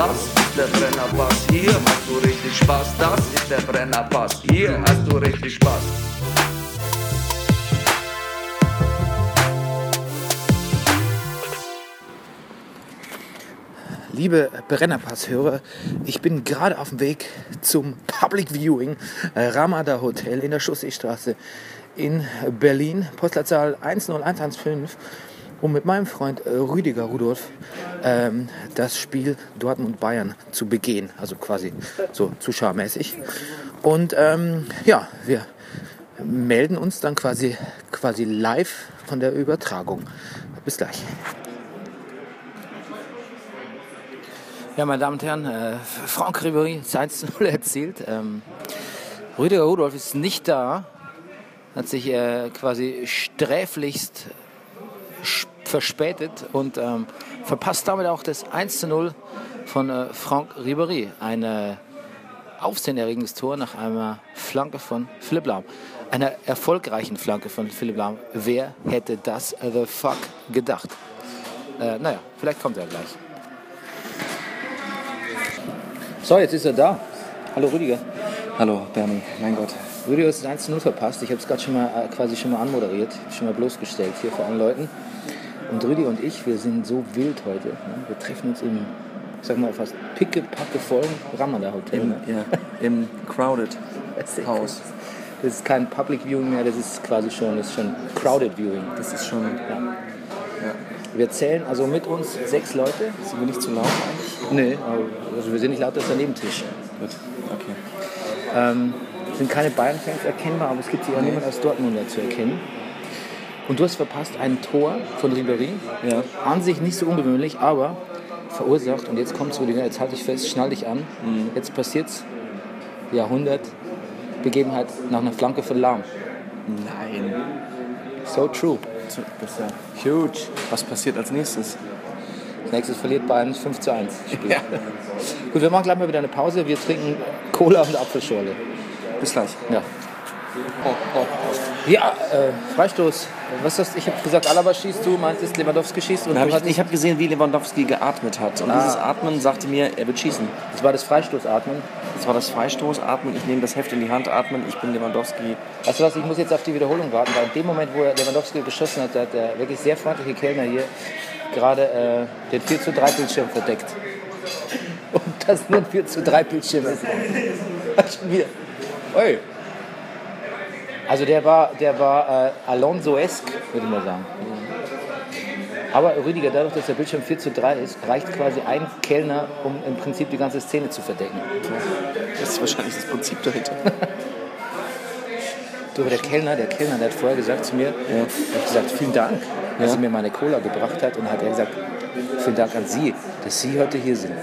Das ist der Brennerpass, hier hast du richtig Spaß. Das ist der Brennerpass, hier hast du richtig Spaß. Liebe Brennerpass-Hörer, ich bin gerade auf dem Weg zum Public Viewing äh, Ramada Hotel in der Chausseestraße in Berlin, Postleitzahl 10115, um mit meinem Freund äh, Rüdiger Rudolf ähm, das Spiel Dortmund-Bayern zu begehen, also quasi so zuschauermäßig. Und ähm, ja, wir melden uns dann quasi, quasi live von der Übertragung. Bis gleich. Ja, meine Damen und Herren, äh, Franck Ribéry ist 1-0 erzielt. Ähm, Rüdiger Rudolf ist nicht da, hat sich äh, quasi sträflichst verspätet und ähm, verpasst damit auch das 1-0 von äh, Franck Ribéry. Ein äh, aufsehenerregendes Tor nach einer Flanke von Philipp Lahm. Einer erfolgreichen Flanke von Philipp Lahm. Wer hätte das the fuck gedacht? Äh, naja, vielleicht kommt er gleich. So, jetzt ist er da. Hallo Rüdiger. Hallo Bernie, mein Gott. Rüdiger ist 1-0 verpasst. Ich habe es gerade schon mal äh, quasi schon mal anmoderiert, schon mal bloßgestellt hier vor allen Leuten. Und Rüdiger und ich, wir sind so wild heute. Ne? Wir treffen uns im, ich sag mal, fast pickepacke vollen Ramada Hotel. Im, ne? ja, im Crowded Haus. Das ist kein Public Viewing mehr, das ist quasi schon, das ist schon Crowded Viewing. Das ist schon. Ja. Wir zählen also mit uns sechs Leute. Sind wir nicht zu laut eigentlich? Nee, also wir sind nicht lauter als der Nebentisch. Gut, okay. Ähm, sind keine Bayern-Fans erkennbar, aber es gibt hier auch niemand aus Dortmunder zu erkennen. Und du hast verpasst ein Tor von Ribéry. Ja. An sich nicht so ungewöhnlich, aber verursacht. Und jetzt kommt's Rüdiger, jetzt halte ich fest, schnall dich an. Mhm. Jetzt passiert's. Jahrhundert. Begebenheit nach einer Flanke von Lahm. Nein. So true. Das ist ja huge. Was passiert als nächstes? Als nächstes verliert Bayern 5 zu 1. Spiel. Gut, wir machen gleich mal wieder eine Pause. Wir trinken Cola und Apfelschorle. Bis gleich. Ja. Ja, äh, Freistoß. Was hast Ich habe gesagt, Alaba schießt, du meintest Lewandowski schießt. Und hab du ich ich habe gesehen, wie Lewandowski geatmet hat. Und Ah. dieses Atmen sagte mir, er wird schießen. das war das Freistoßatmen. Das war das Freistoßatmen. Ich nehme das Heft in die Hand, atmen. Ich bin Lewandowski. Weißt du was, ich muss jetzt auf die Wiederholung warten, weil in dem Moment, wo er Lewandowski geschossen hat, hat der wirklich sehr freundliche Kellner hier gerade äh, den 4 zu 3 Bildschirm verdeckt. Und das nur ein 4 zu 3 Bildschirm ist. Schon wieder. Oi. Also der war, der war äh, Alonso-esk, würde ich mal sagen. Aber Rüdiger, dadurch, dass der Bildschirm 4 zu 3 ist, reicht quasi ein Kellner, um im Prinzip die ganze Szene zu verdecken. Das ist wahrscheinlich das Prinzip dahinter. Du, aber der Kellner, der Kellner, der hat vorher gesagt zu mir, er hat gesagt, vielen Dank, dass Ja. sie mir meine Cola gebracht hat. Und hat er gesagt, vielen Dank an Sie, dass Sie heute hier sind.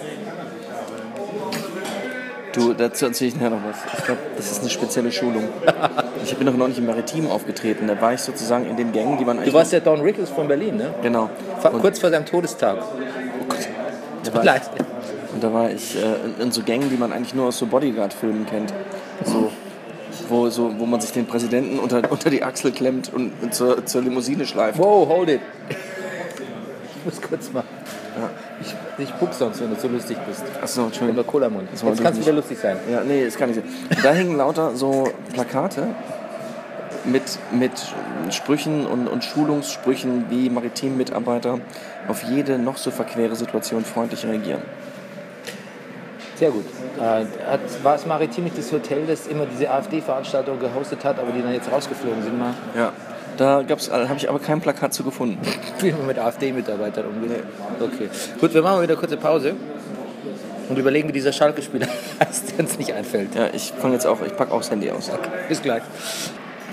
Du, dazu erzähle ich nachher noch was. Ich glaube, das ist eine spezielle Schulung. Ich bin doch noch nicht im Maritim aufgetreten. Da war ich sozusagen in den Gängen, die man eigentlich. Du warst ja Don Rickles von Berlin, ne? Genau. Und- Kurz vor seinem Todestag. Oh Gott. Tut war leid. Und da war ich äh, in, in so Gängen, die man eigentlich nur aus so Bodyguard-Filmen kennt. So, wo, so, wo man sich den Präsidenten unter, unter die Achsel klemmt und zur, zur Limousine schleift. Wow, hold it. Ich muss kurz mal. Ich, ich pup sonst, wenn du so lustig bist. Achso, Oder Entschuldigung. Cola Mund. Das war Jetzt kannst du wieder lustig sein. Ja, nee, das kann nicht sein. Und da hingen lauter so Plakate mit, mit Sprüchen und, und Schulungssprüchen, wie Maritim-Mitarbeiter auf jede noch so verquere Situation freundlich reagieren. Sehr gut. Äh, hat, war es Maritim nicht das Hotel, das immer diese AfD-Veranstaltung gehostet hat, aber die dann jetzt rausgeflogen sind? Mal Ja. Da gab's, habe ich aber kein Plakat zu gefunden. wie man mit AfD-Mitarbeitern umgeht. Okay. Gut, wir machen wieder eine kurze Pause und überlegen, wie dieser Schalke-Spieler heißt, der uns nicht einfällt. Ja, ich fange jetzt auch, ich packe auch das Handy aus. Bis gleich.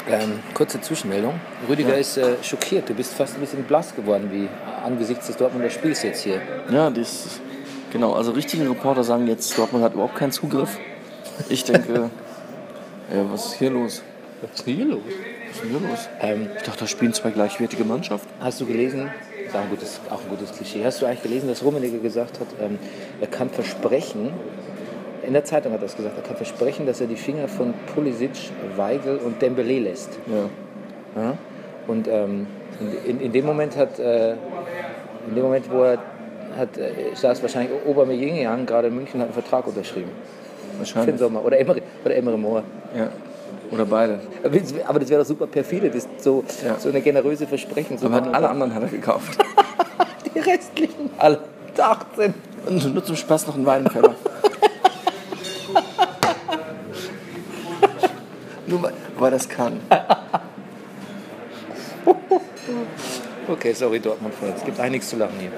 Ähm, kurze Zwischenmeldung. Rüdiger ist äh, schockiert. Du bist fast ein bisschen blass geworden, wie angesichts des Dortmunder Spiels jetzt hier. Ja, das, genau, also richtige Reporter sagen jetzt, Dortmund hat überhaupt keinen Zugriff. Ich denke, ja, was ist hier los? Was ist hier los? Was ist hier los? Ähm, Ich dachte, da spielen zwei gleichwertige Mannschaften. hast du gelesen, das ist auch ein gutes, auch ein gutes Klischee, hast du eigentlich gelesen, dass Rummenigge gesagt hat, ähm, er kann versprechen, in der Zeitung hat er das gesagt, er kann versprechen, dass er die Finger von Pulisic, Weigel und Dembele lässt. Ja. Ja? Und ähm, in, in dem Moment hat, äh, in dem Moment, wo er hat, äh, saß wahrscheinlich Aubameyang gerade in München und hat einen Vertrag unterschrieben. Für den Wahrscheinlich. Sommer. Oder Emery, oder Emery Moore. Ja. Oder beide. Aber das- wäre doch super perfide, das so, Ja. so eine generöse Versprechen zu Aber hat alle anderen hat er gekauft. Die restlichen, alle 18. Und nur zum Spaß noch einen Weidenfeller. nur weil, das kann. Okay, sorry Dortmund-Fans, es gibt einiges zu lachen hier.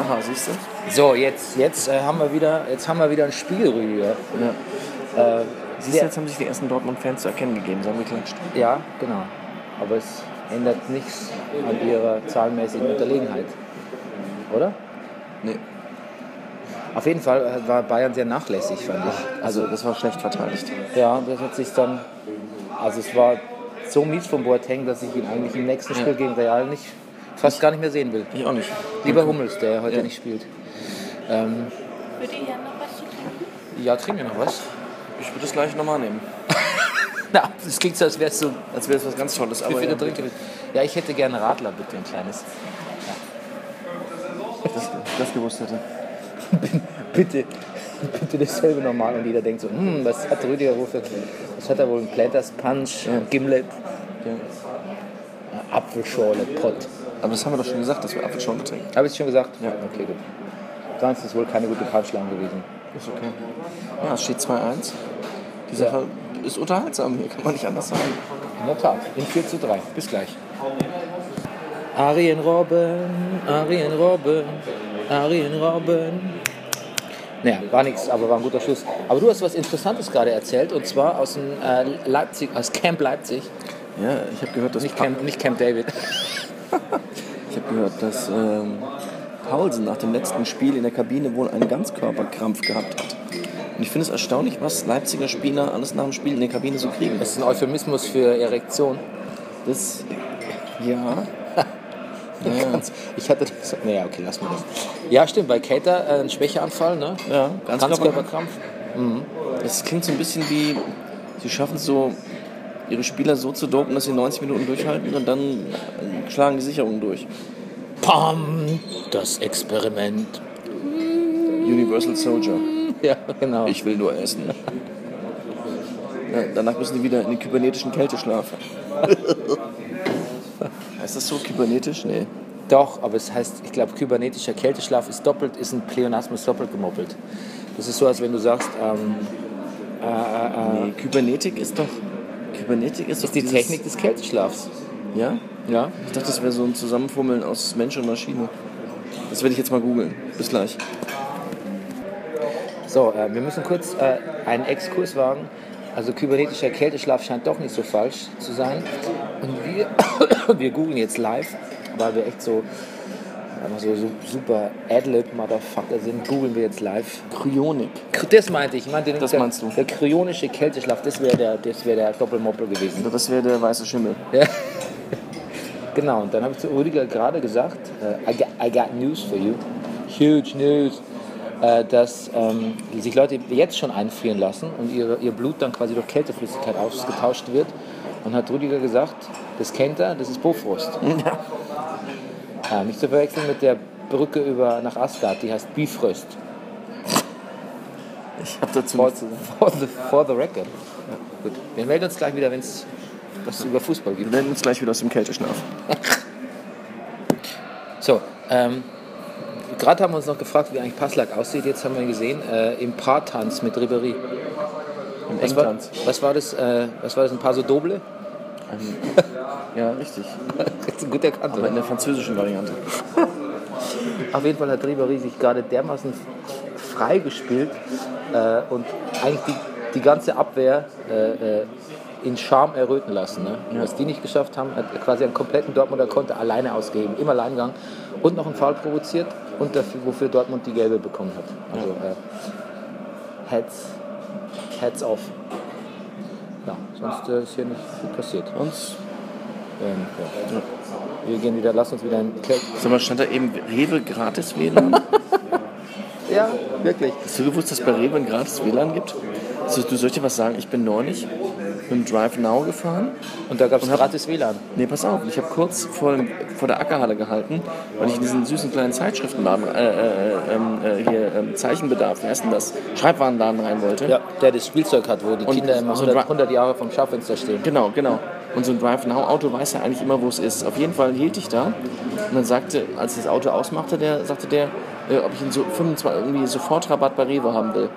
Aha, siehst du? So, jetzt, jetzt, äh, haben wir wieder, jetzt haben wir wieder ein Spiel, Rüdiger. Ja. Äh, Siehst du, jetzt haben sich die ersten Dortmund-Fans zu erkennen gegeben, sagen wir klatscht. Ja, genau. Aber es ändert nichts an ihrer zahlenmäßigen Unterlegenheit. Oder? Nee. Auf jeden Fall äh, war Bayern sehr nachlässig, fand ich. Also, das war schlecht verteidigt. Ja, das hat sich dann. Also, es war so mies vom Boateng, dass ich ihn eigentlich im nächsten Spiel gegen Real nicht, fast gar nicht mehr sehen will. Ich auch nicht. Lieber Hummels, der heute Ja. nicht spielt. Ähm, Würde ihr noch was zu trinken? ja, trinken wir noch was? Ich würde das gleich nochmal nehmen. Na, das klingt so, als wäre es so Als wäre es was ganz Tolles. Aber ja? Ja, ich hätte gerne Radler, bitte, ein kleines. das, das gewusst hätte. Bitte, bitte dasselbe normal. Und jeder denkt so, hm, was hat Rüdiger Rufe? Was hat er wohl? Ein Planters Punch, ein Gimlet, Ja. Apfelschorle, Pott. Aber das haben wir doch schon gesagt, dass wir Apfelschorle trinken. Habe ich schon gesagt? Ja. Okay, gut. Sonst ist es wohl keine gute Punchline gewesen. Ist okay. Ja, es steht 2-1. Die Sache ist unterhaltsam hier, kann man nicht anders sagen. In der Tat, in 4 zu 3. Bis gleich. Arjen Robben, Arjen Robben, Arjen Robben. Naja, war nichts, aber war ein guter Schluss. Aber du hast was Interessantes gerade erzählt und zwar aus dem äh, Leipzig, aus Camp Leipzig. Ja, ich habe gehört, dass Nicht Camp, nicht Camp David. Ich habe gehört, dass ähm, Paulsen nach dem letzten Spiel in der Kabine wohl einen Ganzkörperkrampf gehabt hat. Und ich finde es erstaunlich, was Leipziger Spieler alles nach dem Spiel in der Kabine so kriegen. Das ist ein Euphemismus für Erektion. Das, ja. ja. Ganz- Ich hatte das. Naja, okay, lass mal das. Ja, stimmt, bei Kater äh, ein Schwächeanfall, ne? Ja, Ganzkörperkrampf. Es klingt so ein bisschen wie, sie schaffen es so, ihre Spieler so zu dopen, dass sie 90 Minuten durchhalten und dann äh, schlagen die Sicherungen durch. Pam! Das Experiment. Universal Soldier. Ja, genau. Ich will nur essen. Ja, danach müssen die wieder in den kybernetischen Kälteschlaf. heißt das so, kybernetisch? Nee. Doch, aber es heißt, ich glaube, kybernetischer Kälteschlaf ist doppelt, ist ein Pleonasmus doppelt gemoppelt. Das ist so, als wenn du sagst, ähm, äh, äh, äh, nee. Kybernetik ist doch. Kybernetik ist, doch ist die dieses- Technik des Kälteschlafs. Ja? Ja. Ich dachte, das wäre so ein Zusammenfummeln aus Mensch und Maschine. Das werde ich jetzt mal googeln. Bis gleich. So, äh, wir müssen kurz äh, einen Exkurs wagen. Also kybernetischer Kälteschlaf scheint doch nicht so falsch zu sein. Und wir, wir googeln jetzt live, weil wir echt so, einfach so, super Adlib-Motherfucker sind, googeln wir jetzt live. Kryonik. Das meinte ich. ich meinte, Das der, meinst du? Der kryonische Kälteschlaf, das wäre der, das wär der Doppelmoppel gewesen. Das wäre der weiße Schimmel. Ja. Genau, und dann habe ich zu Rüdiger gerade gesagt, äh, I, got, I got news for you, huge news, dass ähm, sich Leute jetzt schon einfrieren lassen und ihre, ihr Blut dann quasi durch Kälteflüssigkeit ausgetauscht wird. Und hat Rüdiger gesagt, das kennt er, das ist Bofrost. Ja, nicht zu verwechseln mit der Brücke über nach Asgard, die heißt Bifröst. Ich habe dazu For, for, the, for the record. Ja, gut. Wir melden uns gleich wieder, wenn es was über Fußball Wir gibt. melden uns gleich wieder aus dem Kälteschlaf. So, ähm, gerade haben wir uns noch gefragt, wie eigentlich Passlack aussieht. Jetzt haben wir ihn gesehen äh, im Paartanz mit Ribery. Im Was war, Engtanz. was war das? Äh, was war das? Ein Paso Doble? Ja, richtig. Das ist gut erkannt. Aber in der französischen Variante. Auf jeden Fall hat Ribery sich gerade dermaßen frei gespielt äh, und eigentlich die, die ganze Abwehr äh, äh, in Charme erröten lassen. Ne? Was die nicht geschafft haben, hat quasi einen kompletten Dortmunder Konter alleine ausgeheben, im Alleingang und noch einen Foul provoziert und dafür, wofür Dortmund die gelbe bekommen hat. Also äh, heads, heads off. Ja, sonst äh, ist hier nicht viel passiert. Und, Ähm, ja. Wir gehen wieder, lass uns wieder in Kel sag mal, stand da eben Rewe gratis WLAN? Ja, wirklich. Hast du gewusst, dass es bei Rewe ein gratis WLAN gibt? Also, du soll ich dir was sagen? Ich bin neulich mit dem Drive Now gefahren. Und da gab es gratis WLAN. Nee, pass auf, ich habe kurz vor, vor der Ackerhalle gehalten, weil ich in diesen süßen kleinen Zeitschriftenladen, äh, äh, ähm, äh, hier ähm, Zeichenbedarf, wie heißt denn das? Schreibwarenladen rein wollte. Ja, der das Spielzeug hat, wo die Und Kinder immer so 100, Dra- 100 Jahre vom Schaufenster stehen. Genau, genau. Und so ein Drive Now Auto weiß ja eigentlich immer, wo es ist. Auf jeden Fall hielt ich da und dann sagte, als das Auto ausmachte, der sagte der, äh, ob ich ihn so 25 irgendwie Sofortrabatt bei Rewe haben will.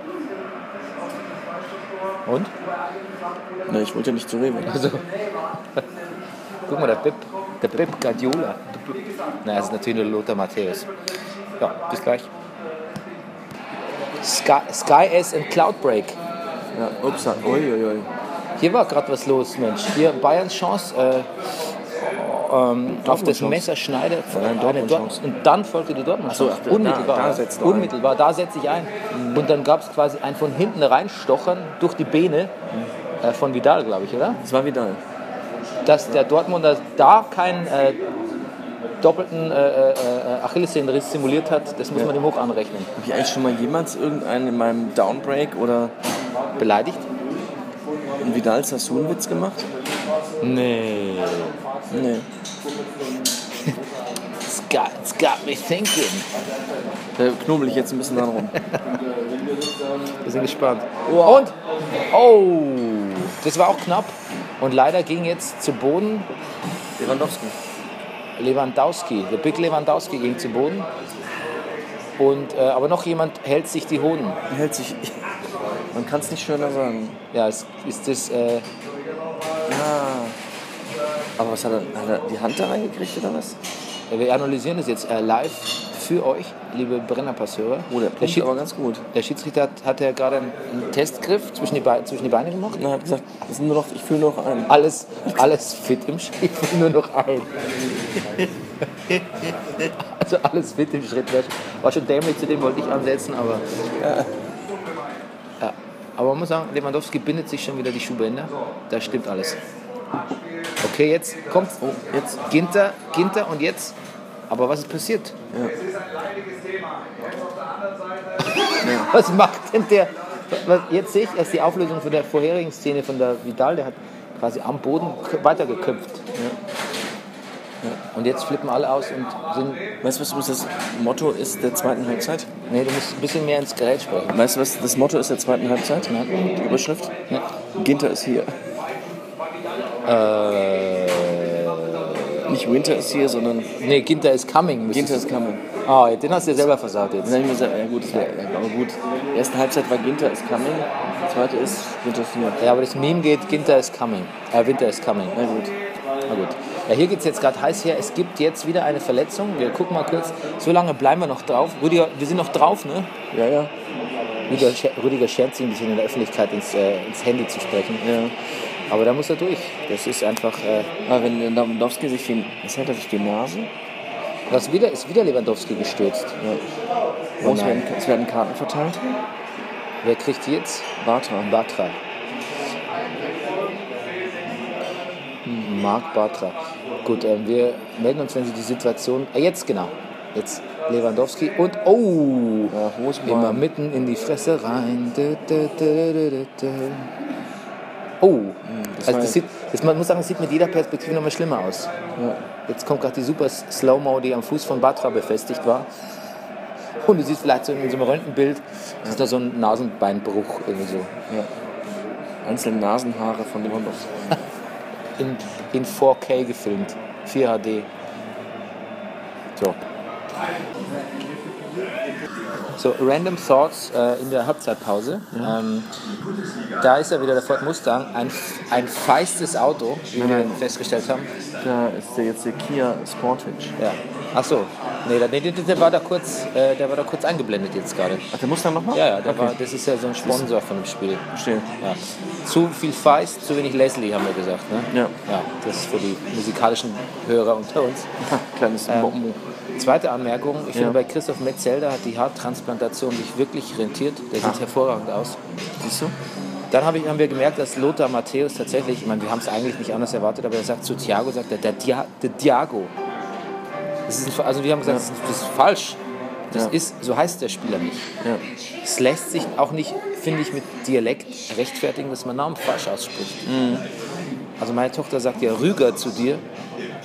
Und? Ne, ich wollte nicht zu Rewe. Also, guck mal, der Pip, der Pip Guardiola. Na, das ist natürlich nur Lothar Matthäus. Ja, bis gleich. Sky, Sky S and Cloudbreak. Ja, ups, uiuiui. Hier war gerade was los, Mensch. Hier Bayerns Chance äh, ähm, auf das Chance. Messer schneidet. Und dann folgte die Dortmund so, Chance. da- Unmittelbar. da setzt du ein. Unmittelbar, da setze ich ein. Und dann gab es quasi ein von hinten reinstochern durch die Beine äh, von Vidal, glaube ich, oder? Das war Vidal. dass der Dortmunder da keinen äh, doppelten äh, äh, Achillessehnenriss simuliert hat, das muss man ihm hoch anrechnen. Habe ich eigentlich schon mal jemals irgendeinen in meinem Downbreak oder Beleidigt? einen Vidal Sassoon-Witz gemacht? Nee. Nee. It's got, it's got me thinking. Da knobel ich jetzt ein bisschen dran rum. Wir sind gespannt. Und? Oh! Das war auch knapp. Und leider ging jetzt zu Boden Lewandowski. Lewandowski. Der Big Lewandowski ging zu Boden. Und, äh, aber noch jemand hält sich die Hoden. Hält sich. Man kann es nicht schöner sagen. Ja, ist, ist das. Äh, Ja. Aber was hat er, hat er die Hand da reingekriegt oder was? wir analysieren das jetzt äh, live für euch, liebe Brennerpasseure. Oh, der Schied- aber ganz gut. Der Schiedsrichter hat, hat ja gerade einen, Testgriff zwischen die, Be zwischen die Beine gemacht. Und er hat gesagt, sind nur noch, ich fühle noch einen. Alles, alles fit im Schritt, ich will nur noch ein. Also alles fit im Schritt. War schon- dämlich, zu dem wollte ich ansetzen, aber. Ja. Aber man muss sagen, Lewandowski bindet sich schon wieder die Schuhbänder. Da stimmt alles. Okay, jetzt kommt oh, jetzt Ginter, Ginter und jetzt. Aber was ist passiert? Was macht denn der? Was, jetzt sehe ich erst die Auflösung von der vorherigen Szene von der Vidal. Der hat quasi am Boden weitergeköpft. Ja. Und jetzt flippen alle aus und sind. Weißt du, was das Motto ist der zweiten Halbzeit? Nee, du musst ein bisschen mehr ins Gerät sprechen. Weißt du, was das Motto ist der zweiten Halbzeit? Die Überschrift? Ja. Ginter ist hier. Äh, Nicht Winter ist hier, sondern nee, Ginter is coming. Ginter ist coming. Ah, den hast du dir selber versagt Dann jetzt. habe ich mir gesagt, ja gut, das wär, ja, aber gut. Die erste Halbzeit war Ginter ist coming, die zweite ist Ginter ist hier. Ja, aber das Meme geht, Ginter is coming. Äh, Winter is coming. Na gut. Na gut. Ja, hier geht es jetzt gerade heiß her. Es gibt jetzt wieder eine Verletzung. Wir gucken mal kurz. So lange bleiben wir noch drauf. Rüdiger, wir sind noch drauf, ne? Ja, ja. Rüdiger, scher- Rüdiger schert sich ein bisschen in der Öffentlichkeit ins, äh, ins Handy zu sprechen. ja. Aber da muss er durch. Das ist einfach. Äh, Aber wenn Lewandowski sich die, was hält er sich die Nase? was wieder, ist wieder Lewandowski gestürzt. Oh, es, werden, es werden Karten verteilt. Wer kriegt die jetzt? Bartra. Hm, Marc Batra. Gut, ähm, wir melden uns, wenn Sie die Situation. Äh, jetzt genau. Jetzt Lewandowski und oh! Ja. Immer mitten in die Fresse rein. Dö, dö, dö. Oh! das Also das sieht, Das, man muss sagen, es sieht mit jeder Perspektive nochmal schlimmer aus. Jetzt kommt gerade die super Slow-Mo, die am Fuß von Batra befestigt war. Und du siehst vielleicht so in so einem Röntgenbild, ist da so ein Nasenbeinbruch irgendwie so. Einzelne Nasenhaare von Lewandowski. In, in 4K gefilmt. 4 HD. So. So, Random Thoughts äh, in der Halbzeitpause. Ähm, da ist ja wieder der Ford Mustang, ein, ein feistes Auto, wie wir festgestellt haben. Da ist der jetzt der Kia Sportage. Ja. Ach so. Nee, der, der, der, war da kurz, äh, der war da kurz eingeblendet jetzt gerade. Ach, der Mustang nochmal? Ja, ja, der war, das ist ja so ein Sponsor von dem Spiel. Verstehe. Ja. Zu viel Feist, zu wenig Leslie, haben wir gesagt. Ne? Ja. ja. Das ist für die musikalischen Hörer unter uns. Kleines Ähm, Bomben. Zweite Anmerkung, ich Ja. finde bei Christoph Metzelder hat die Haartransplantation sich wirklich rentiert. Der sieht hervorragend aus. Siehst du? Dann hab ich, haben wir gemerkt, dass Lothar Matthäus tatsächlich, ich meine, wir haben es eigentlich nicht anders erwartet, aber er sagt zu Thiago, sagt er, der, Dia, der Diago. Das ist, also wir haben gesagt, das ist, das ist falsch. Das Ja. ist, so heißt der Spieler nicht. Ja. Es lässt sich auch nicht, finde ich, mit Dialekt rechtfertigen, dass man Namen falsch ausspricht. Mhm. Also meine Tochter sagt ja Rüger zu dir.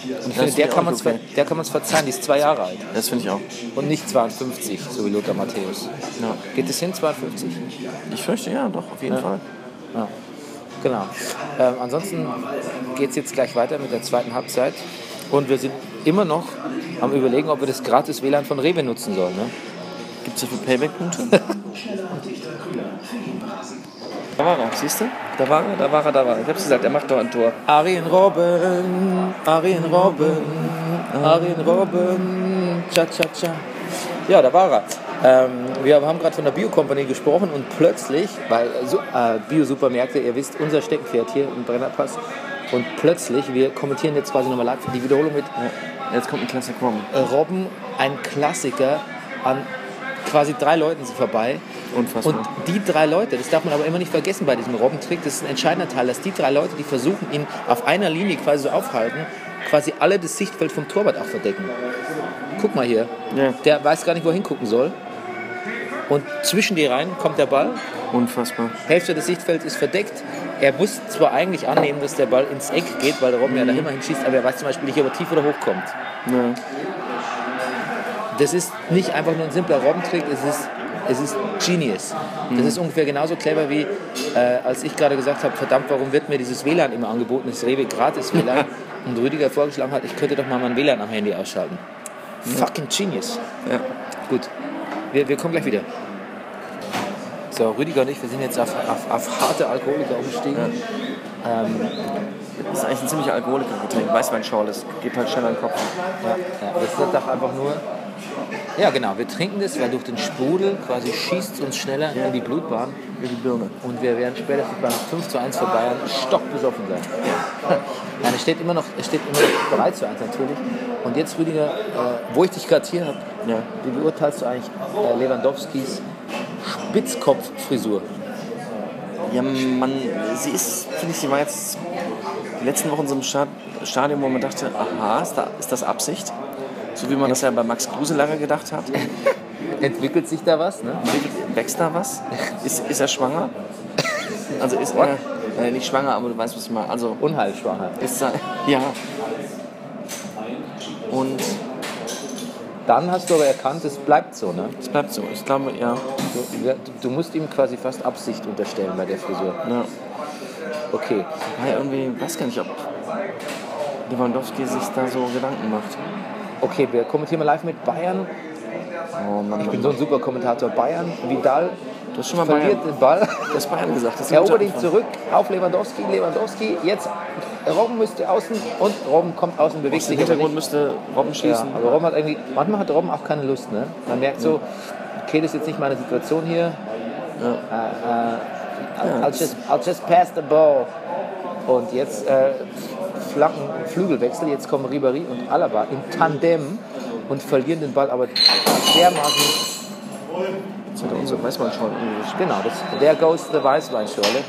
Und ich finde, der kann okay. der kann man es verzeihen, die ist zwei Jahre alt. Das finde ich auch. Und nicht 52, so wie Lothar Matthäus. Ja. Geht es hin, 52? Ich fürchte ja, doch, auf jeden Fall. Ja. Genau. Ähm, ansonsten geht es jetzt gleich weiter mit der zweiten Halbzeit. Und wir sind immer noch am überlegen, ob wir das gratis WLAN von Rewe nutzen sollen. Ne? Gibt es dafür Payback-Punkte? da war er, siehst du? Da war er, da war er, da war er. Ich hab's gesagt, er macht doch ein Tor. Arjen Robben, Arjen Robben, Arjen Robben, cha cha cha. Ja, da war er. Ähm, wir haben gerade von der Bio-Company gesprochen und plötzlich, weil äh, Bio-Supermärkte, ihr wisst, unser Steckenpferd hier im Brennerpass. Und plötzlich, wir kommentieren jetzt quasi nochmal live die Wiederholung mit Jetzt kommt ein Klasse Rom. äh, Robben, ein Klassiker, an quasi drei Leuten sind vorbei. Unfassbar. Und die drei Leute, das darf man aber immer nicht vergessen bei diesem Robbentrick, das ist ein entscheidender Teil, dass die drei Leute, die versuchen, ihn auf einer Linie quasi so aufhalten, quasi alle das Sichtfeld vom Torwart auch verdecken. Guck mal hier, Ja. der weiß gar nicht, wo er hingucken soll. Und zwischen die Reihen kommt der Ball, Unfassbar. Hälfte des Sichtfelds ist verdeckt. Er muss zwar eigentlich annehmen, dass der Ball ins Eck geht, weil der Robben ja da immerhin schießt, aber er weiß zum Beispiel nicht, ob er tief oder hoch kommt. Ja. Das ist nicht einfach nur ein simpler Robbentrick, es ist, es ist Genius. Das ist ungefähr genauso clever wie, äh, als ich gerade gesagt habe, verdammt, warum wird mir dieses WLAN immer angeboten, das Rewe gratis WLAN, und Rüdiger vorgeschlagen hat, ich könnte doch mal mein WLAN am Handy ausschalten. Fucking Genius. Ja. Gut, wir, wir kommen gleich wieder. So, Rüdiger und ich, wir sind jetzt auf, auf, auf harte Alkoholiker umgestiegen. Ähm, Das ist eigentlich ein ziemlicher Alkoholikergetränk. Weißweinschorle, das geht halt schnell an den Kopf. Ja, ja, das ist doch einfach nur. Ja, genau. Wir trinken das, weil durch den Sprudel quasi schießt es uns schneller in die Blutbahn Wie die Birne. und wir werden spätestens beim 5 zu 1 für Bayern stockbesoffen sein. Nein, es steht immer noch, es steht immer noch 3 zu 1 natürlich. Und jetzt, Rüdiger, äh, wo ich dich gerade hier habe, Ja. wie beurteilst du eigentlich äh, Lewandowskis Spitzkopffrisur? Ja, man, sie ist, finde ich, sie war jetzt die letzten Wochen so im Sta- Stadium, wo man dachte, aha, ist, da, ist das Absicht? So wie man das ja bei Max Kruse lange gedacht hat. Entwickelt sich da was? Ne? Wächst da was? Ist, ist er schwanger? Also ist er, äh, nicht schwanger, aber du weißt, was ich meine. Also Unheilschwanger. ist er, ja. Und Dann hast du aber erkannt, es bleibt so. Ne? es bleibt so. Ich glaube, ja. Du, du musst ihm quasi fast Absicht unterstellen bei der Frisur. ja. Okay. Ja, irgendwie, weiß gar nicht, ob Lewandowski sich da so Gedanken macht. Okay, wir kommentieren mal live mit Bayern. Oh Mann, Ich bin so ein super Kommentator. Bayern, Vidal du hast schon mal verliert Bayern, den Ball. du hast Bayern gesagt. Das Erobert ihn zurück auf Lewandowski. Lewandowski, jetzt Robben müsste außen und Robben kommt außen, bewegt Aus sich aber Hintergrund müsste Robben Ja, schießen. aber Robben hat irgendwie, manchmal hat Robben auch keine Lust. Ne? Man merkt so, okay, das ist jetzt nicht meine Situation hier. Äh, äh, I'll, just, I'll just pass the ball. Und jetzt äh, Flanken, Flügelwechsel. Jetzt kommen Ribéry und Alaba im Tandem und verlieren den Ball aber dermaßen Jetzt hat er unsere Weißweinschorle. Genau, das, there goes the Weißweinschorle.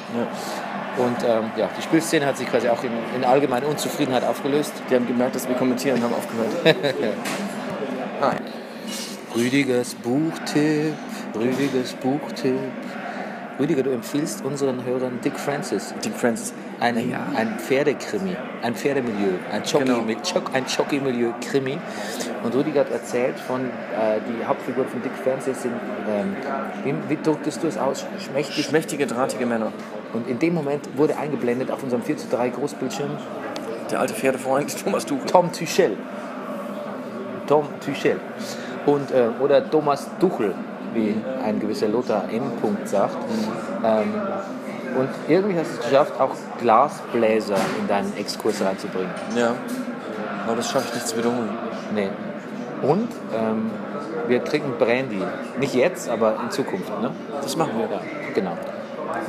Und ähm, ja, die Spielszene hat sich quasi auch in, in allgemeine Unzufriedenheit aufgelöst. Die haben gemerkt, dass wir kommentieren und haben aufgehört. Nein. Rüdigers Buchtipp, Rüdigers Buchtipp. Rüdiger, du empfiehlst unseren Hörern Dick Francis. Dick Francis. Ein, Ja. ein Pferdekrimi, ein Pferdemilieu, ein Jockey, Genau. mit Jock, ein Jockey-Milieu-Krimi. Und Rüdiger hat erzählt von, äh, die Hauptfiguren von Dick Francis sind, ähm, wie, wie drucktest du es aus? Schmächtig. Schmächtige, drahtige Männer. Und in dem Moment wurde eingeblendet auf unserem 4 zu 3 Großbildschirm Der alte Pferdefreund Thomas Tuchel. Tom Tuchel. Tom Tuchel. Und, äh, oder Thomas Tuchel, wie ein gewisser Lothar M. Punkt sagt. Ähm, und irgendwie hast du es geschafft, auch Glasbläser in deinen Exkurs reinzubringen. Ja. Aber das schaffe ich nicht zu wiederholen. Nee. Und ähm, wir trinken Brandy. Nicht jetzt, aber in Zukunft. Ne? Das machen wir. Ja, genau.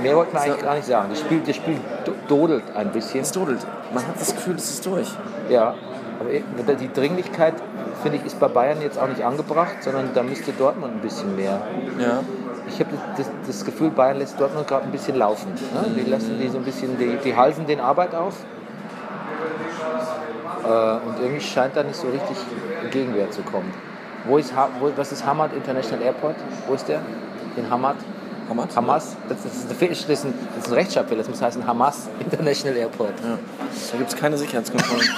Mehr wollten wir eigentlich gar nicht sagen. Das Spiel, das Spiel do- dodelt ein bisschen. Es dudelt. Man hat das Gefühl, es ist durch. Ja, aber die Dringlichkeit, finde ich, ist bei Bayern jetzt auch nicht angebracht, sondern da müsste Dortmund ein bisschen mehr. Ja. Ich habe das, das Gefühl, Bayern lässt Dortmund gerade ein bisschen laufen. Ne? Die lassen die so ein bisschen, die, die halsen den Arbeit auf. Äh, und irgendwie scheint da nicht so richtig Gegenwehr zu kommen. Wo ist, wo, was ist Hamad International Airport? Wo ist der? In Hamad? Hamad? Hamas? Das ist, ist, das ist ein, das ist ein Rechtschreibfehler, das muss heißen Hamas International Airport. Ja. Da gibt es keine Sicherheitskontrollen.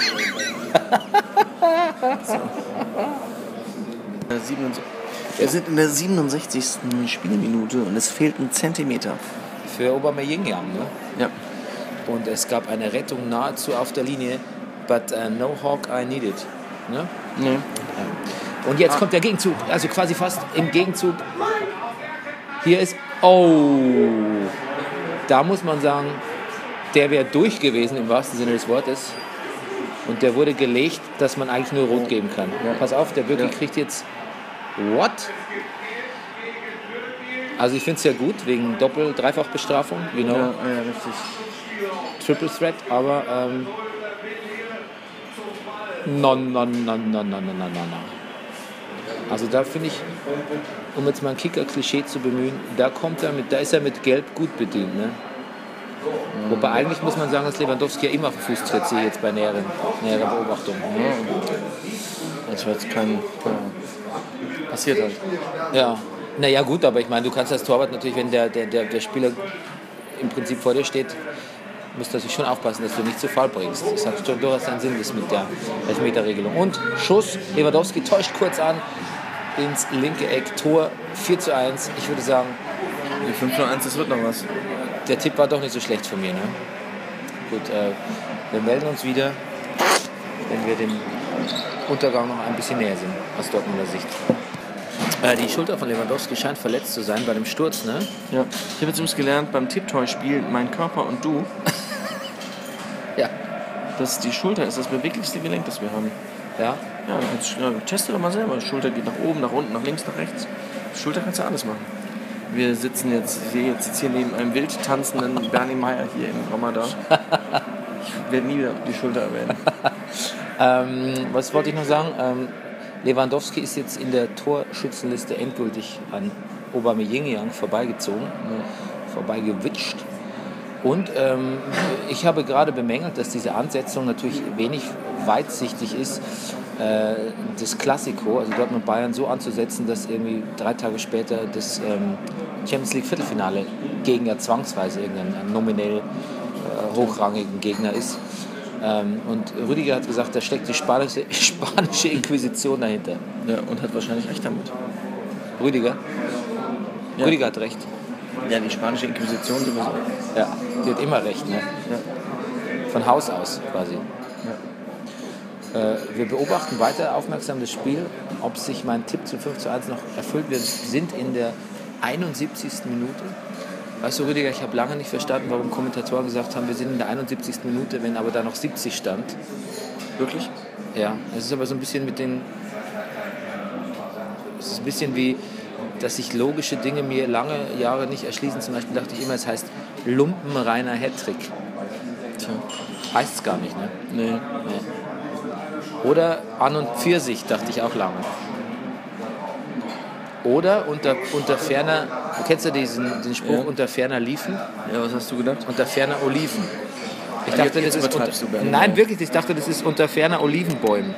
so. Der 67 Wir sind in der 67. Spielminute und es fehlt ein Zentimeter. Für Aubameyang, ne? Ja. Und es gab eine Rettung nahezu auf der Linie, but uh, no hawk I needed. Ne? Nee. Und jetzt kommt der Gegenzug, also quasi fast im Gegenzug. Hier ist, oh, da muss man sagen, der wäre durch gewesen im wahrsten Sinne des Wortes. Und der wurde gelegt, dass man eigentlich nur rot geben kann. Pass auf, der wirklich Ja. kriegt jetzt, what? Also ich finde es ja gut, wegen Doppel-, Dreifachbestrafung, you know. Ja, ja. Triple Threat, aber ähm, non, non, non, non, non, non, non, non. Also da finde ich, um jetzt mal ein Kicker-Klischee zu bemühen, da kommt er mit, da ist er mit Gelb gut bedient. Ne? Wobei eigentlich muss man sagen, dass Lewandowski ja immer auf den Fuß tritt, sehe ich jetzt bei näheren, näherer Beobachtung. Das war jetzt kein. kein passiert halt. Ja, naja gut, aber ich meine, du kannst als Torwart natürlich, wenn der, der, der, der Spieler im Prinzip vor dir steht, musst du natürlich schon aufpassen, dass du nicht zu Fall bringst. Das hat schon durchaus seinen Sinn, das mit der Elfmeterregelung. Und Schuss, Lewandowski täuscht kurz an ins linke Eck, Tor 4 zu 1. Ich würde sagen, Die 5 1, das wird noch was. der Tipp war doch nicht so schlecht von mir. Ne? Gut, äh, wir melden uns wieder, wenn wir dem Untergang noch ein bisschen näher sind, aus Dortmunder Sicht. Äh, die Schulter von Lewandowski scheint verletzt zu sein bei dem Sturz, ne? Ja. Ich habe jetzt übrigens gelernt, beim Tipptoy-Spiel Mein Körper und Du, Ja. dass die Schulter ist das beweglichste Gelenk, das wir haben. Ja, Ja, jetzt, ja, teste doch mal selber. Die Schulter geht nach oben, nach unten, nach links, nach rechts. Die Schulter kannst du alles machen. Wir sitzen jetzt, ich sehe jetzt hier neben einem wild tanzenden Bernie Meyer hier im Ramadan. Ich werde nie wieder die Schulter erwähnen. Ähm, was wollte ich noch sagen? Ähm, Lewandowski ist jetzt in der Torschützenliste endgültig an Aubameyang vorbeigezogen, vorbeigewitscht. Und ähm, ich habe gerade bemängelt, dass diese Ansetzung natürlich wenig weitsichtig ist, äh, das Klassiko, also Dortmund Bayern, so anzusetzen, dass irgendwie drei Tage später das ähm, Champions League Viertelfinale gegen ja zwangsweise irgendeinen nominell äh, hochrangigen Gegner ist. Ähm, und Rüdiger hat gesagt, da steckt die spanische, spanische Inquisition dahinter. Ja, und hat wahrscheinlich recht damit. Rüdiger? Ja. Rüdiger hat recht. Ja, die spanische Inquisition sowieso. Ja, die hat immer recht, ne? Von Haus aus quasi. Äh, wir beobachten weiter aufmerksam das Spiel, ob sich mein Tipp zu 5 zu 1 noch erfüllt. Wir sind in der 71. Minute. Weißt du, Rüdiger, ich habe lange nicht verstanden, warum Kommentatoren gesagt haben, wir sind in der 71. Minute, wenn aber da noch 70 stand. Wirklich? Ja, es ist aber so ein bisschen mit den. Es ist ein bisschen wie, dass sich logische Dinge mir lange Jahre nicht erschließen. Zum Beispiel dachte ich immer, es heißt lumpenreiner Hattrick. Tja. Heißt es gar nicht, ne? Nee. Nee. Oder an und für sich, dachte ich auch lange. Oder unter, unter ferner, du kennst ja diesen, den Spruch, Ja. unter ferner liefen, Ja, was hast du gedacht? unter ferner Oliven. Ich Ja, dachte, das ist unter, du. Nein, wirklich, ich dachte, das ist unter ferner Olivenbäumen.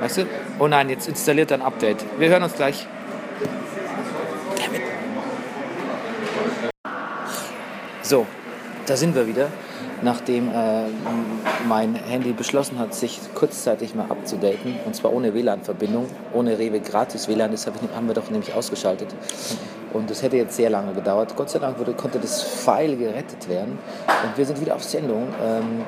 Weißt du? Oh nein, jetzt installiert er ein Update. Wir hören uns gleich. So, da sind wir wieder. nachdem äh, mein Handy beschlossen hat, sich kurzzeitig mal abzudaten, und zwar ohne WLAN-Verbindung, ohne Rewe gratis WLAN, das haben wir doch nämlich ausgeschaltet. Und das hätte jetzt sehr lange gedauert. Gott sei Dank wurde, konnte das Pfeil gerettet werden und wir sind wieder auf Sendung. Ähm,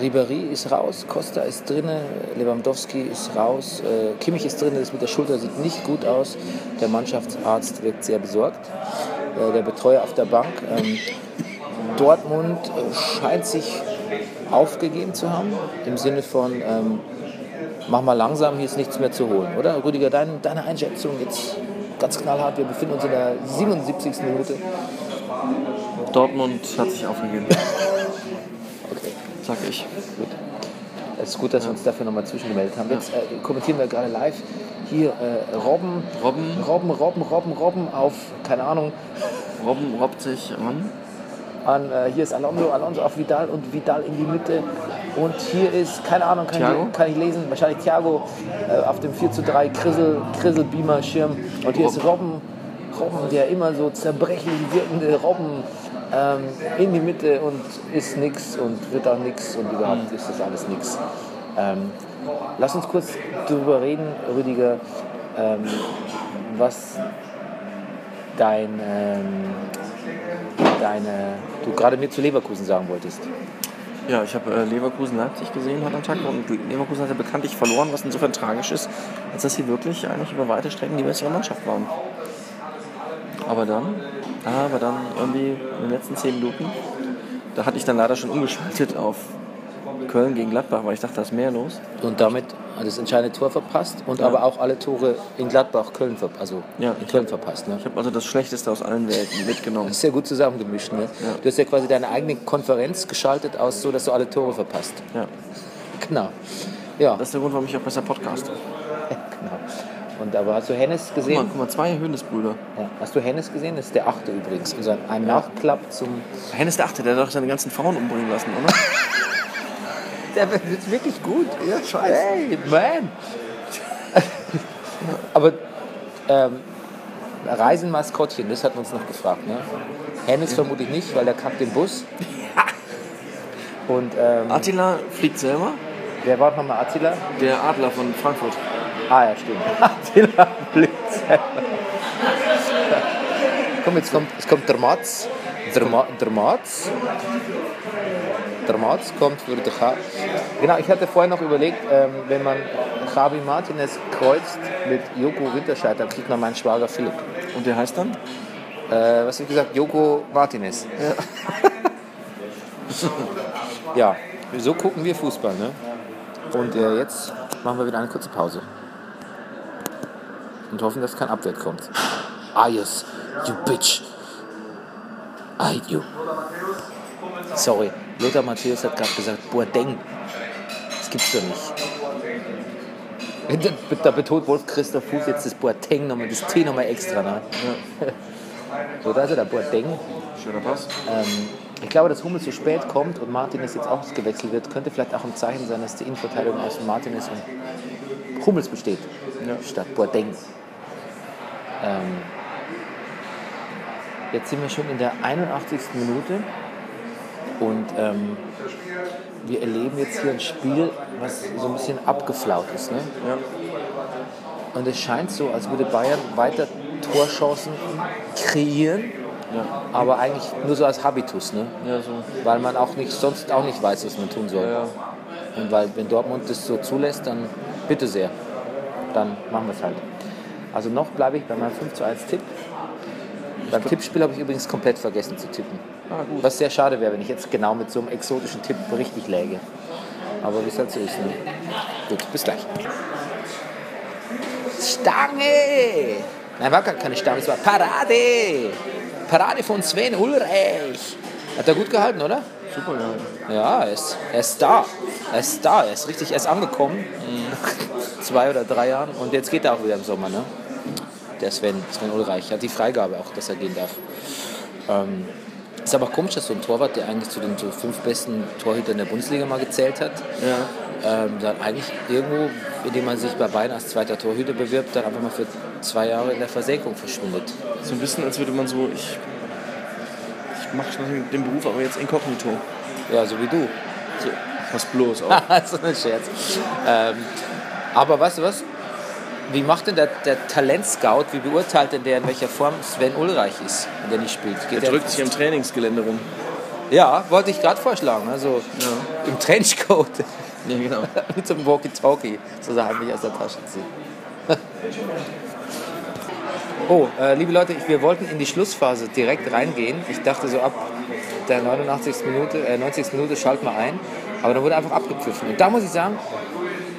Ribéry ist raus, Costa ist drin, Lewandowski ist raus, äh, Kimmich ist drin, das mit der Schulter sieht nicht gut aus. Der Mannschaftsarzt wirkt sehr besorgt, äh, der Betreuer auf der Bank. Ähm, Dortmund äh, scheint sich aufgegeben zu haben, im Sinne von, ähm, mach mal langsam, hier ist nichts mehr zu holen, oder? Rüdiger, dein, deine Einschätzung jetzt ganz knallhart, wir befinden uns in der 77. Minute. Dortmund hat sich aufgegeben, Okay, sag ich. gut. Es ist gut, dass wir uns dafür nochmal zwischengemeldet haben. Jetzt äh, kommentieren wir gerade live hier äh, Robben, Robben, Robben, Robben, Robben, Robben auf, keine Ahnung, Robben robbt sich an. An, äh, hier ist Alonso, Alonso auf Vidal und Vidal in die Mitte. Und hier ist, keine Ahnung, kann, Thiago? ich, kann ich lesen, wahrscheinlich Thiago äh, auf dem 4 zu 3 Krissel, Krissel Beamer Schirm. Und hier ist Robben, Robben, der immer so zerbrechlich wirkende Robben ähm, in die Mitte und ist nix und wird auch nix und überhaupt ist das alles nix. Ähm, lass uns kurz darüber reden, Rüdiger, ähm, was dein, ähm, deine, du gerade mir zu Leverkusen sagen wolltest. Ja, ich habe äh, Leverkusen-Leipzig gesehen heute am Tag und Leverkusen hat ja bekanntlich verloren, was insofern tragisch ist, als dass sie wirklich eigentlich über weite Strecken die bessere Mannschaft waren. Aber dann, aber dann irgendwie in den letzten zehn Minuten, da hatte ich dann leider schon umgeschaltet auf Köln gegen Gladbach, weil ich dachte, da ist mehr los. Und damit das entscheidende Tor verpasst und aber auch alle Tore in Gladbach, Köln, ver- also Ja, in Köln verpasst. Ne? Ich habe also das Schlechteste aus allen Welten mitgenommen. Das ist ja gut zusammengemischt. Ne? Du hast ja quasi deine eigene Konferenz geschaltet aus, so dass du alle Tore verpasst. Ja. Genau. Ja, Das ist der Grund, warum ich auch besser podcaste. genau. Und aber hast du Hennes Guck mal, gesehen? guck mal zwei Höhnesbrüder. Ja. Hast du Hennes gesehen? Das ist der achte übrigens. Unser, ein Nachklapp zum. Hennes der Achte, der hat doch seine ganzen Frauen umbringen lassen, oder? Der wird wirklich gut. Ja, scheiße. Hey, man. Aber ähm, Reisenmaskottchen, das hat uns noch gefragt. Ne? Hennes vermutlich nicht, weil der kackt den Bus. Und ähm, Attila fliegt selber, wer war nochmal Attila? der Adler von Frankfurt. Ah ja, stimmt. Attila Blitz. Komm, jetzt kommt, es kommt der Matz. Der, Ma, der Matz. Der Matz kommt für den Cha Genau, ich hatte vorher noch überlegt, ähm, wenn man Javi Martinez kreuzt mit Joko Winterscheid, dann kriegt man meinen Schwager Philipp. Und der heißt dann? Äh, was habe ich gesagt? Joko Martinez. Ja. so gucken wir Fußball, ne? Und äh, jetzt machen wir wieder eine kurze Pause. Und hoffen, dass kein Update kommt. Ah, yes, you bitch. I hate you. Sorry, Lothar Matthäus hat gerade gesagt, Boateng. Das gibt's doch nicht. Da, da betont Wolf Christoph Fuß jetzt das Boateng nochmal, das T nochmal extra. Ne? So, da ist er, der Boateng. Schöner Pass. Ähm, ich glaube, dass Hummels so spät kommt und Martinez jetzt auch gewechselt wird, könnte vielleicht auch ein Zeichen sein, dass die Innenverteidigung aus Martinez und Hummels besteht, statt Boateng. Ähm, jetzt sind wir schon in der 81. Minute und ähm, wir erleben jetzt hier ein Spiel, was so ein bisschen abgeflaut ist. Ne? Ja. Und es scheint so, als würde Bayern weiter Torchancen kreieren, aber eigentlich nur so als Habitus, ne? Ja, so. weil man auch nicht, sonst auch nicht weiß, was man tun soll. Ja. Und weil, wenn Dortmund das so zulässt, dann bitte sehr, dann machen wir es halt. Also noch bleibe ich bei meinem 5 zu 1 Tipp. Beim Tippspiel habe ich übrigens komplett vergessen zu tippen. Ah. Was sehr schade wäre, wenn ich jetzt genau mit so einem exotischen Tipp richtig läge. Aber wie es halt so ist. Ne? Gut, bis gleich. Stange! Nein, war gar keine Stange, es war Parade! Parade von Sven Ulreich. Hat er gut gehalten, oder? Super gehalten. Ja, er ist, er ist da. Er ist da. Er ist richtig, er ist angekommen. Nach zwei oder drei Jahren. Und jetzt geht er auch wieder im Sommer, ne? Der Sven, Sven Ulreich. Hat die Freigabe auch, dass er gehen darf. Ähm, ist aber komisch, dass so ein Torwart, der eigentlich zu den so fünf besten Torhütern der Bundesliga mal gezählt hat, Ja. ähm, dann eigentlich irgendwo, indem man sich bei Bayern als zweiter Torhüter bewirbt, dann einfach mal für zwei Jahre in der Versenkung verschwindet. So ein bisschen, als würde man so, ich, ich mache den Beruf aber jetzt inkognito. Ja, so wie du. So, was bloß auch. ist ein Scherz. Ähm, aber weißt du was? Wie macht denn der, der Talentscout, wie beurteilt denn der, in welcher Form Sven Ulreich ist, wenn der nicht spielt? Geht der drückt sich im Trainingsgelände rum. Ja, wollte ich gerade vorschlagen. Also ja. im Trenchcoat. Ja, genau. Mit so einem Walkie-Talkie, so Sachen mich aus der Tasche ziehen. oh, äh, liebe Leute, wir wollten in die Schlussphase direkt reingehen. Ich dachte so ab der 89. Minute, äh, 90. Minute schalten wir ein. Aber dann wurde einfach abgepfiffen. Und da muss ich sagen,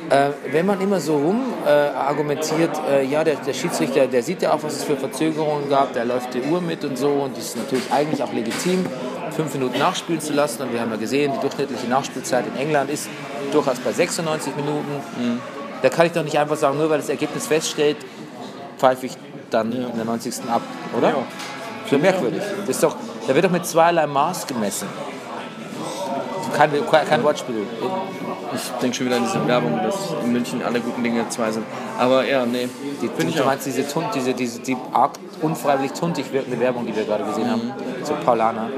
äh, wenn man immer so rum äh, argumentiert, äh, ja, der, der, Schiedsrichter, der sieht ja auch, was es für Verzögerungen gab, der läuft die Uhr mit und so und das ist natürlich eigentlich auch legitim, fünf Minuten nachspielen zu lassen. Und wir haben ja gesehen, die durchschnittliche Nachspielzeit in England ist durchaus bei 96 Minuten. Mhm. Da kann ich doch nicht einfach sagen, nur weil das Ergebnis feststeht, pfeife ich dann ja. in der 90. ab, oder? Ja. Schon merkwürdig. Das ist doch, da wird doch mit zweierlei Maß gemessen. Kein, kein Wortspiel. Ich denke schon wieder an diese Werbung, dass in München alle guten Dinge zwei sind. Aber ja, nee. Die, die, du meinst diese, Tunt, diese, diese die arg unfreiwillig tuntig wirkende Werbung, die wir gerade gesehen haben, zu Paulana.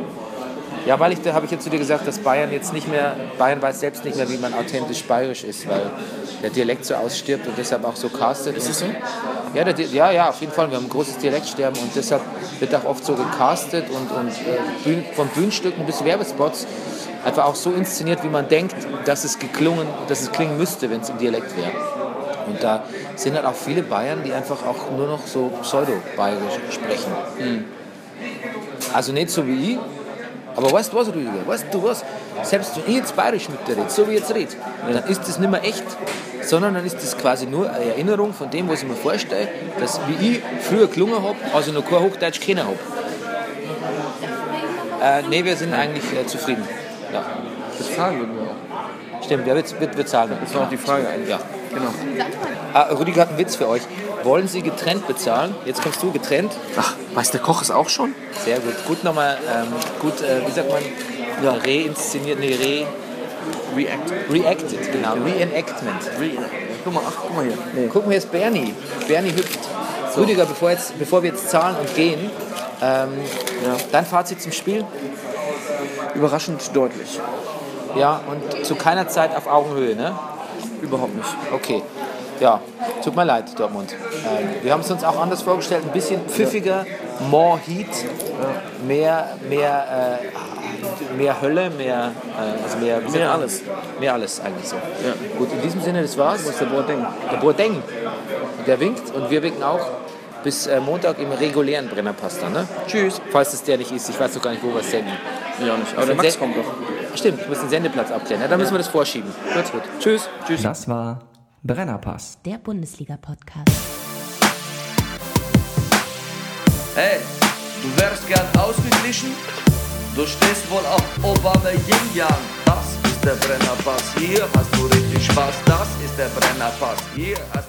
Ja, weil ich, da habe ich jetzt zu dir gesagt, dass Bayern jetzt nicht mehr, Bayern weiß selbst nicht mehr, wie man authentisch bayerisch ist, weil der Dialekt so ausstirbt und deshalb auch so castet. Ist es so? Ja, der, ja, ja, auf jeden Fall. Wir haben ein großes Dialektsterben und deshalb wird auch oft so gecastet und, und äh, von Bühnenstücken bis Werbespots einfach auch so inszeniert, wie man denkt, dass es geklungen, dass es klingen müsste, wenn es im Dialekt wäre. Und da sind halt auch viele Bayern, die einfach auch nur noch so pseudo-bayerisch sprechen. Mhm. Also nicht so wie ich, aber weißt du was, Rüdiger? Weißt du was? Selbst wenn ich jetzt bayerisch mit dir rede, so wie ich jetzt rede, dann ist das nicht mehr echt, sondern dann ist das quasi nur eine Erinnerung von dem, was ich mir vorstelle, dass wie ich früher gelungen habe, also noch kein Hochdeutsch kennen habe. Äh, nee, wir sind eigentlich äh, zufrieden. Ja. Bezahlen würden wir auch. Stimmt, ja, wir, wir, wir zahlen. Das war auch die Frage eigentlich. Ja, genau. Ah, Rüdiger hat einen Witz für euch. Wollen Sie getrennt bezahlen? Jetzt kommst du getrennt. Ach, weiß der Koch es auch schon? Sehr gut. Gut nochmal, ähm, gut, äh, wie sagt man, ja. reinszeniert, nee, re... React. Reacted, genau. Reenactment. Re guck mal, ach, guck mal hier. Nee. Guck mal, hier ist Bernie. Bernie hüpft. So. Rüdiger, bevor, jetzt, bevor wir jetzt zahlen und gehen, ähm, ja. dein Fazit zum Spiel? Überraschend deutlich. Ja, und zu keiner Zeit auf Augenhöhe, ne? Überhaupt nicht. Okay. Ja, tut mir leid, Dortmund. Ähm, wir haben es uns auch anders vorgestellt, ein bisschen pfiffiger, more Heat, äh, mehr, mehr, äh, mehr Hölle, mehr, äh, also mehr, mehr alles. Mehr alles eigentlich so. Ja. Gut, in diesem Sinne, das war's. Wo ist der Boateng? Der Boateng. Der winkt und wir winken auch bis äh, Montag im regulären Brennerpass dann, ne? Tschüss. Falls es der nicht ist, ich weiß doch gar nicht, wo wir es senden. Ja, nicht. Aber der Max kommt doch. Stimmt, ich muss den Sendeplatz abklären. Ja, dann müssen wir das vorschieben. Gut, gut. Tschüss. Tschüss. Das war Brennerpass. Der Bundesliga-Podcast. Hey, du wärst gern ausgeglichen? Du stehst wohl auf Obama Yin Yang. Das ist der Brennerpass. Hier hast du richtig Spaß. Das ist der Brennerpass. Hier hast